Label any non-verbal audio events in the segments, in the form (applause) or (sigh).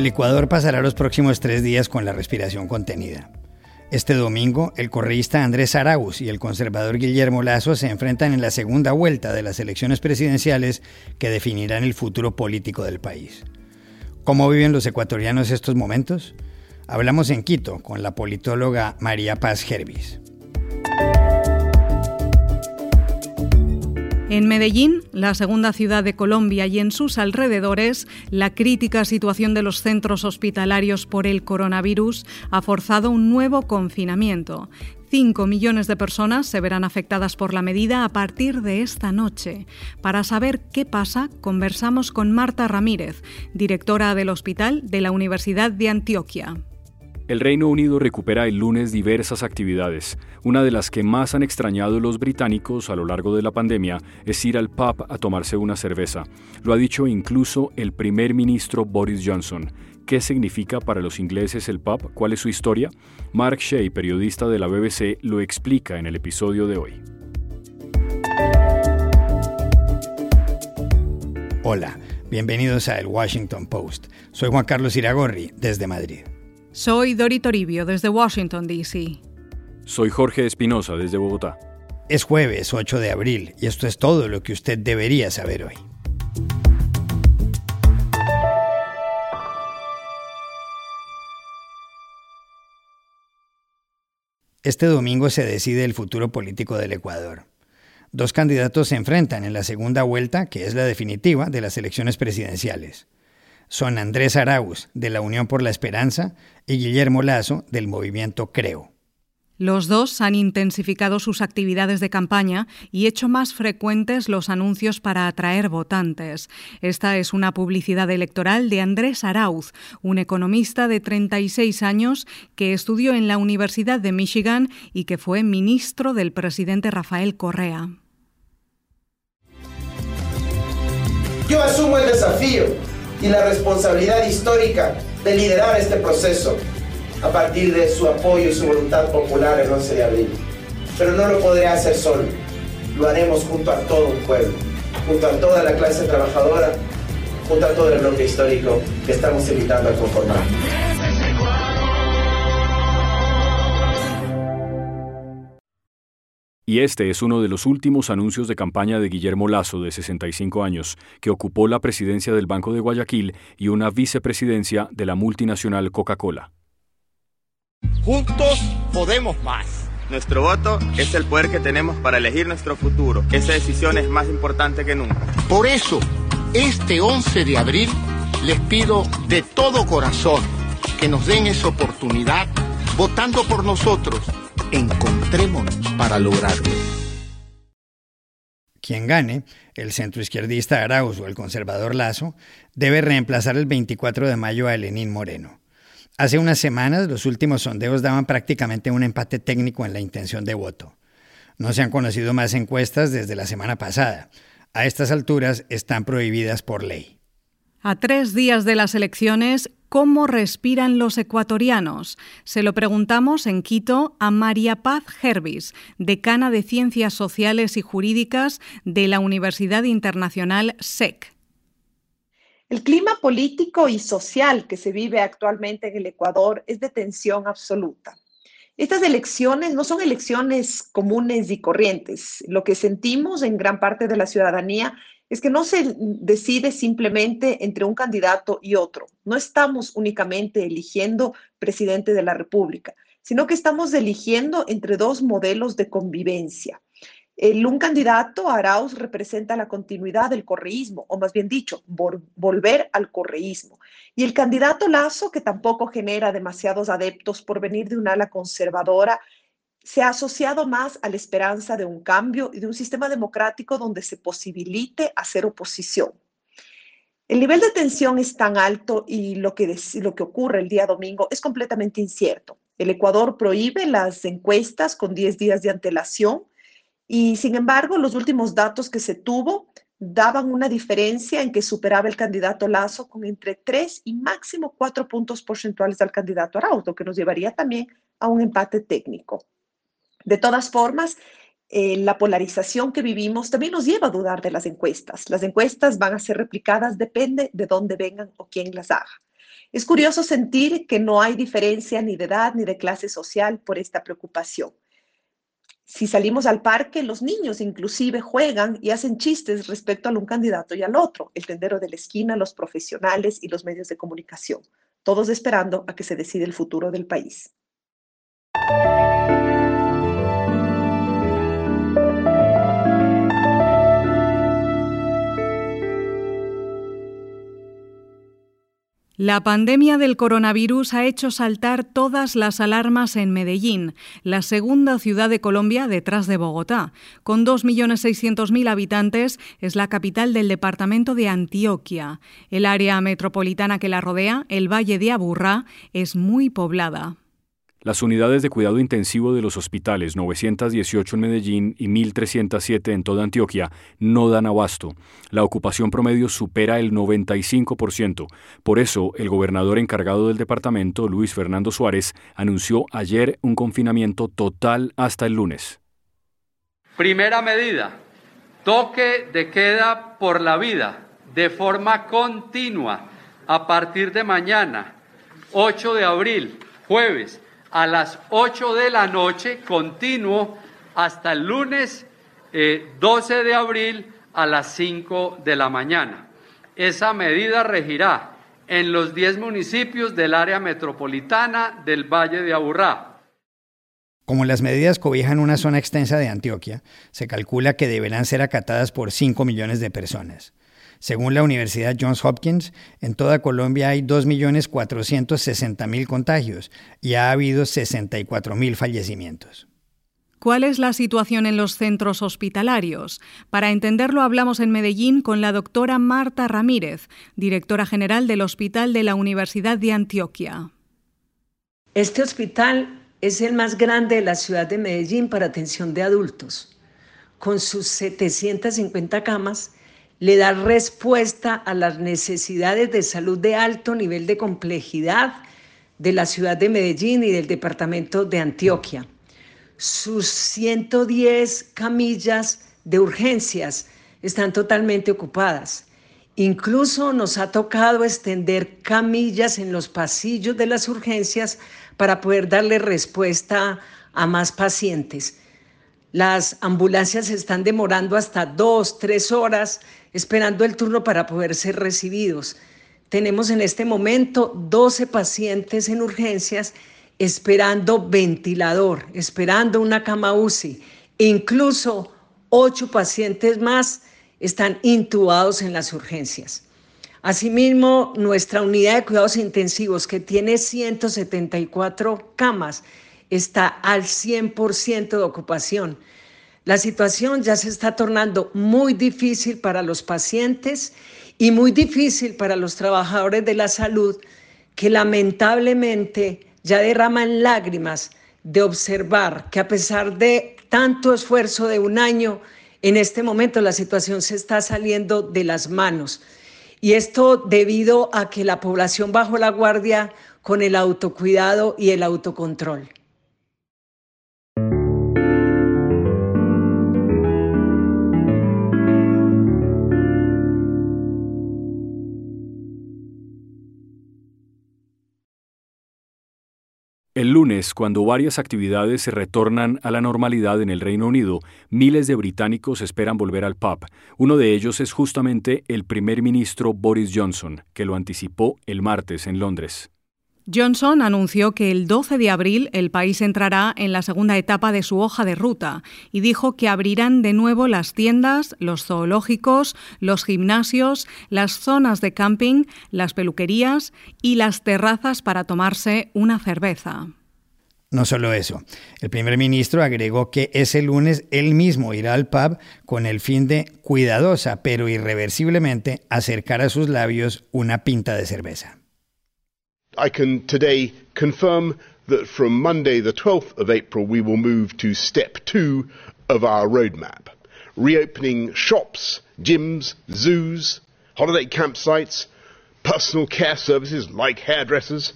El Ecuador pasará los próximos tres días con la respiración contenida. Este domingo, el correísta Andrés Arauz y el conservador Guillermo Lazo se enfrentan en la segunda vuelta de las elecciones presidenciales que definirán el futuro político del país. ¿Cómo viven los ecuatorianos estos momentos? Hablamos en Quito con la politóloga María Paz Gervis. En Medellín, la segunda ciudad de Colombia y en sus alrededores, la crítica situación de los centros hospitalarios por el coronavirus ha forzado un nuevo confinamiento. Cinco millones de personas se verán afectadas por la medida a partir de esta noche. Para saber qué pasa, conversamos con Marta Ramírez, directora del Hospital de la Universidad de Antioquia. El Reino Unido recupera el lunes diversas actividades. Una de las que más han extrañado los británicos a lo largo de la pandemia es ir al pub a tomarse una cerveza. Lo ha dicho incluso el primer ministro Boris Johnson. ¿Qué significa para los ingleses el pub? ¿Cuál es su historia? Mark Shea, periodista de la BBC, lo explica en el episodio de hoy. Hola, bienvenidos a El Washington Post. Soy Juan Carlos Iragorri, desde Madrid. Soy Dori Toribio desde Washington, D.C. Soy Jorge Espinosa desde Bogotá. Es jueves 8 de abril y esto es todo lo que usted debería saber hoy. Este domingo se decide el futuro político del Ecuador. Dos candidatos se enfrentan en la segunda vuelta, que es la definitiva, de las elecciones presidenciales son Andrés Arauz, de la Unión por la Esperanza, y Guillermo Lazo, del movimiento Creo. Los dos han intensificado sus actividades de campaña y hecho más frecuentes los anuncios para atraer votantes. Esta es una publicidad electoral de Andrés Arauz, un economista de 36 años que estudió en la Universidad de Michigan y que fue ministro del presidente Rafael Correa. Yo asumo el desafío y la responsabilidad histórica de liderar este proceso a partir de su apoyo y su voluntad popular el 11 de abril. Pero no lo podré hacer solo, lo haremos junto a todo un pueblo, junto a toda la clase trabajadora, junto a todo el bloque histórico que estamos invitando a conformar. Y este es uno de los últimos anuncios de campaña de Guillermo Lazo, de 65 años, que ocupó la presidencia del Banco de Guayaquil y una vicepresidencia de la multinacional Coca-Cola. Juntos podemos más. Nuestro voto es el poder que tenemos para elegir nuestro futuro. Esa decisión es más importante que nunca. Por eso, este 11 de abril les pido de todo corazón que nos den esa oportunidad votando por nosotros encontrémonos para lograrlo. Quien gane, el centroizquierdista Arauz o el conservador Lazo, debe reemplazar el 24 de mayo a Lenín Moreno. Hace unas semanas los últimos sondeos daban prácticamente un empate técnico en la intención de voto. No se han conocido más encuestas desde la semana pasada. A estas alturas están prohibidas por ley. A tres días de las elecciones, ¿Cómo respiran los ecuatorianos? Se lo preguntamos en Quito a María Paz Gervis, decana de Ciencias Sociales y Jurídicas de la Universidad Internacional SEC. El clima político y social que se vive actualmente en el Ecuador es de tensión absoluta. Estas elecciones no son elecciones comunes y corrientes. Lo que sentimos en gran parte de la ciudadanía es que no se decide simplemente entre un candidato y otro. No estamos únicamente eligiendo presidente de la República, sino que estamos eligiendo entre dos modelos de convivencia. El, un candidato, Arauz, representa la continuidad del correísmo, o más bien dicho, volver al correísmo. Y el candidato Lazo, que tampoco genera demasiados adeptos por venir de un ala conservadora, se ha asociado más a la esperanza de un cambio y de un sistema democrático donde se posibilite hacer oposición. El nivel de tensión es tan alto y lo que, lo que ocurre el día domingo es completamente incierto. El Ecuador prohíbe las encuestas con 10 días de antelación y, sin embargo, los últimos datos que se tuvo daban una diferencia en que superaba el candidato Lazo con entre 3 y máximo 4 puntos porcentuales al candidato Arauto, que nos llevaría también a un empate técnico. De todas formas, eh, la polarización que vivimos también nos lleva a dudar de las encuestas. Las encuestas van a ser replicadas, depende de dónde vengan o quién las haga. Es curioso sentir que no hay diferencia ni de edad ni de clase social por esta preocupación. Si salimos al parque, los niños inclusive juegan y hacen chistes respecto a un candidato y al otro, el tendero de la esquina, los profesionales y los medios de comunicación, todos esperando a que se decida el futuro del país. La pandemia del coronavirus ha hecho saltar todas las alarmas en Medellín, la segunda ciudad de Colombia detrás de Bogotá. Con 2.600.000 habitantes, es la capital del departamento de Antioquia. El área metropolitana que la rodea, el Valle de Aburrá, es muy poblada. Las unidades de cuidado intensivo de los hospitales 918 en Medellín y 1307 en toda Antioquia no dan abasto. La ocupación promedio supera el 95%. Por eso, el gobernador encargado del departamento, Luis Fernando Suárez, anunció ayer un confinamiento total hasta el lunes. Primera medida, toque de queda por la vida de forma continua a partir de mañana, 8 de abril, jueves a las 8 de la noche, continuo hasta el lunes 12 eh, de abril a las 5 de la mañana. Esa medida regirá en los 10 municipios del área metropolitana del Valle de Aburrá. Como las medidas cobijan una zona extensa de Antioquia, se calcula que deberán ser acatadas por 5 millones de personas. Según la Universidad Johns Hopkins, en toda Colombia hay 2.460.000 contagios y ha habido 64.000 fallecimientos. ¿Cuál es la situación en los centros hospitalarios? Para entenderlo hablamos en Medellín con la doctora Marta Ramírez, directora general del Hospital de la Universidad de Antioquia. Este hospital es el más grande de la ciudad de Medellín para atención de adultos. Con sus 750 camas, le da respuesta a las necesidades de salud de alto nivel de complejidad de la ciudad de Medellín y del departamento de Antioquia. Sus 110 camillas de urgencias están totalmente ocupadas. Incluso nos ha tocado extender camillas en los pasillos de las urgencias para poder darle respuesta a más pacientes. Las ambulancias están demorando hasta dos, tres horas esperando el turno para poder ser recibidos. Tenemos en este momento 12 pacientes en urgencias esperando ventilador, esperando una cama UCI. Incluso ocho pacientes más están intubados en las urgencias. Asimismo, nuestra unidad de cuidados intensivos, que tiene 174 camas, está al 100% de ocupación. La situación ya se está tornando muy difícil para los pacientes y muy difícil para los trabajadores de la salud que lamentablemente ya derraman lágrimas de observar que a pesar de tanto esfuerzo de un año, en este momento la situación se está saliendo de las manos. Y esto debido a que la población bajó la guardia con el autocuidado y el autocontrol. El lunes, cuando varias actividades se retornan a la normalidad en el Reino Unido, miles de británicos esperan volver al pub. Uno de ellos es justamente el primer ministro Boris Johnson, que lo anticipó el martes en Londres. Johnson anunció que el 12 de abril el país entrará en la segunda etapa de su hoja de ruta y dijo que abrirán de nuevo las tiendas, los zoológicos, los gimnasios, las zonas de camping, las peluquerías y las terrazas para tomarse una cerveza. No solo eso, el primer ministro agregó que ese lunes él mismo irá al pub con el fin de cuidadosa pero irreversiblemente acercar a sus labios una pinta de cerveza. I can today confirm that from Monday, the 12th of April, we will move to step two of our roadmap reopening shops, gyms, zoos, holiday campsites, personal care services like hairdressers,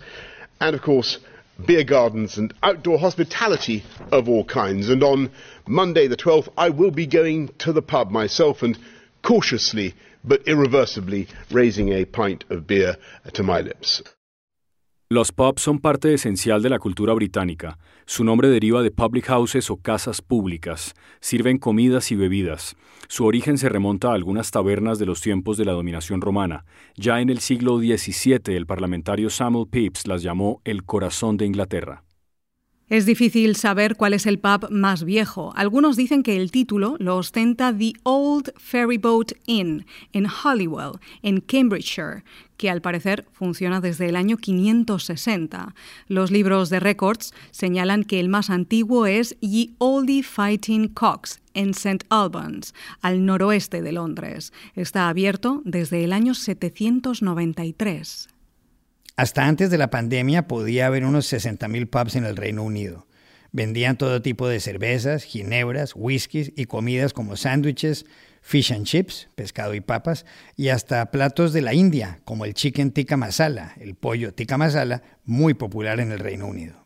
and of course, beer gardens and outdoor hospitality of all kinds. And on Monday, the 12th, I will be going to the pub myself and cautiously but irreversibly raising a pint of beer to my lips. Los pubs son parte esencial de la cultura británica. Su nombre deriva de public houses o casas públicas. Sirven comidas y bebidas. Su origen se remonta a algunas tabernas de los tiempos de la dominación romana. Ya en el siglo XVII el parlamentario Samuel Pepys las llamó el corazón de Inglaterra. Es difícil saber cuál es el pub más viejo. Algunos dicen que el título lo ostenta The Old Ferryboat Inn en Holywell, en Cambridgeshire, que al parecer funciona desde el año 560. Los libros de récords señalan que el más antiguo es Ye Oldie Fighting Cocks en St. Albans, al noroeste de Londres. Está abierto desde el año 793. Hasta antes de la pandemia podía haber unos 60.000 pubs en el Reino Unido. Vendían todo tipo de cervezas, ginebras, whiskies y comidas como sándwiches, fish and chips, pescado y papas, y hasta platos de la India, como el chicken tikka masala, el pollo tikka masala, muy popular en el Reino Unido.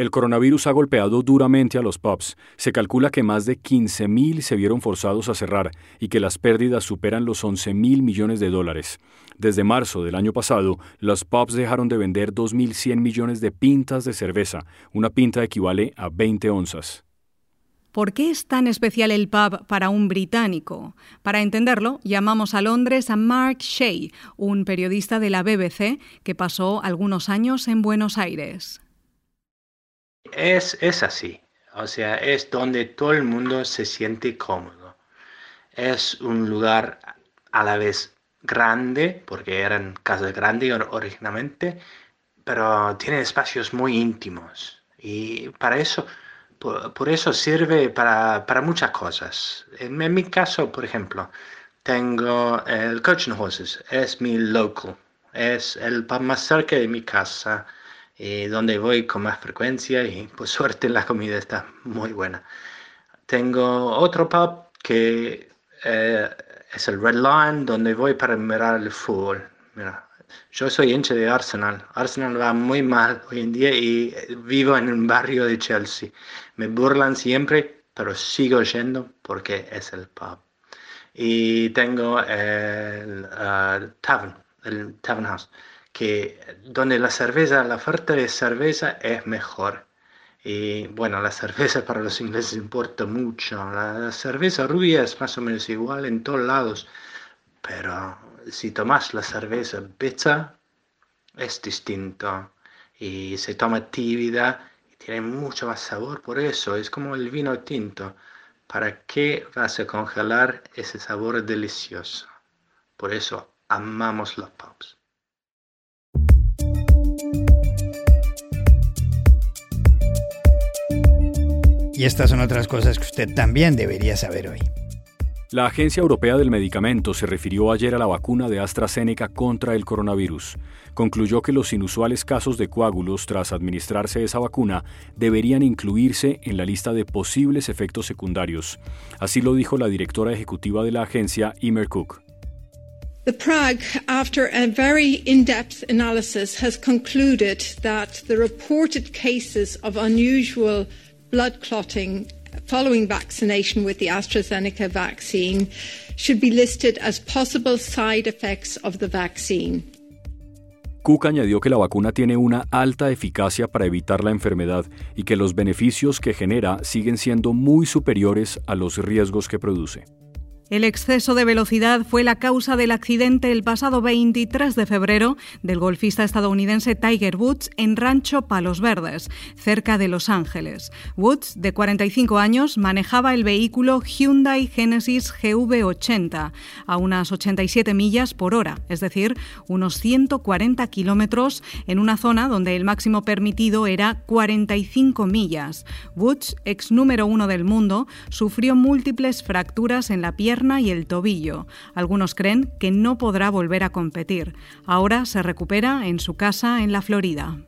El coronavirus ha golpeado duramente a los pubs. Se calcula que más de 15.000 se vieron forzados a cerrar y que las pérdidas superan los 11.000 millones de dólares. Desde marzo del año pasado, los pubs dejaron de vender 2.100 millones de pintas de cerveza. Una pinta equivale a 20 onzas. ¿Por qué es tan especial el pub para un británico? Para entenderlo, llamamos a Londres a Mark Shea, un periodista de la BBC que pasó algunos años en Buenos Aires. Es, es así, o sea, es donde todo el mundo se siente cómodo. Es un lugar a la vez grande, porque eran casas grandes originalmente, pero tiene espacios muy íntimos. Y para eso, por, eso sirve para, para, muchas cosas. En, mi caso, por ejemplo, tengo el Coach and Horses, es mi local, es el más cerca de mi casa eh, donde voy con más frecuencia y por suerte la comida está muy buena. Tengo otro pub que eh, es el Red Lion, donde voy para mirar el fútbol. Mira, yo soy hincha de Arsenal. Arsenal va muy mal hoy en día y vivo en un barrio de Chelsea. Me burlan siempre, pero sigo yendo porque es el pub. Y tengo el uh, Tavern, el Tavern House que donde la cerveza, la oferta de cerveza es mejor. Y bueno, la cerveza (laughs) para los ingleses importa mucho. La, cerveza rubia es más o menos igual en todos lados. Pero si tomas la cerveza pizza, es distinto. Y se toma tibida y tiene mucho más sabor. Por eso es como el vino tinto. ¿Para qué vas a congelar ese sabor delicioso? Por eso amamos los pubs. Y estas son otras cosas que usted también debería saber hoy. La Agencia Europea del Medicamento se refirió ayer a la vacuna de AstraZeneca contra el coronavirus. Concluyó que los inusuales casos de coágulos tras administrarse esa vacuna deberían incluirse en la lista de posibles efectos secundarios. Así lo dijo la directora ejecutiva de la agencia, Imer Cook. The Prague, after a very in depth analysis, has concluded that the reported cases of unusual blood clotting following vaccination with the AstraZeneca vaccine should be listed as possible side effects of the vaccine. Cook añadió que la vacuna tiene una alta eficacia para evitar la enfermedad y que los beneficios que genera siguen siendo muy superiores a los riesgos que produce. El exceso de velocidad fue la causa del accidente el pasado 23 de febrero del golfista estadounidense Tiger Woods en Rancho Palos Verdes, cerca de Los Ángeles. Woods, de 45 años, manejaba el vehículo Hyundai Genesis GV80 a unas 87 millas por hora, es decir, unos 140 kilómetros en una zona donde el máximo permitido era 45 millas. Woods, ex número uno del mundo, sufrió múltiples fracturas en la y el tobillo. Algunos creen que no podrá volver a competir. Ahora se recupera en su casa en la Florida.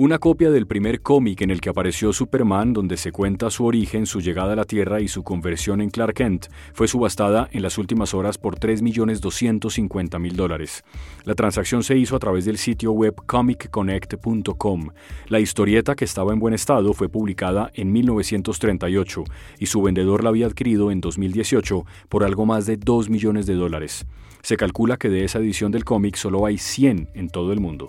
Una copia del primer cómic en el que apareció Superman, donde se cuenta su origen, su llegada a la Tierra y su conversión en Clark Kent, fue subastada en las últimas horas por 3.250.000 dólares. La transacción se hizo a través del sitio web comicconnect.com. La historieta, que estaba en buen estado, fue publicada en 1938 y su vendedor la había adquirido en 2018 por algo más de 2 millones de dólares. Se calcula que de esa edición del cómic solo hay 100 en todo el mundo.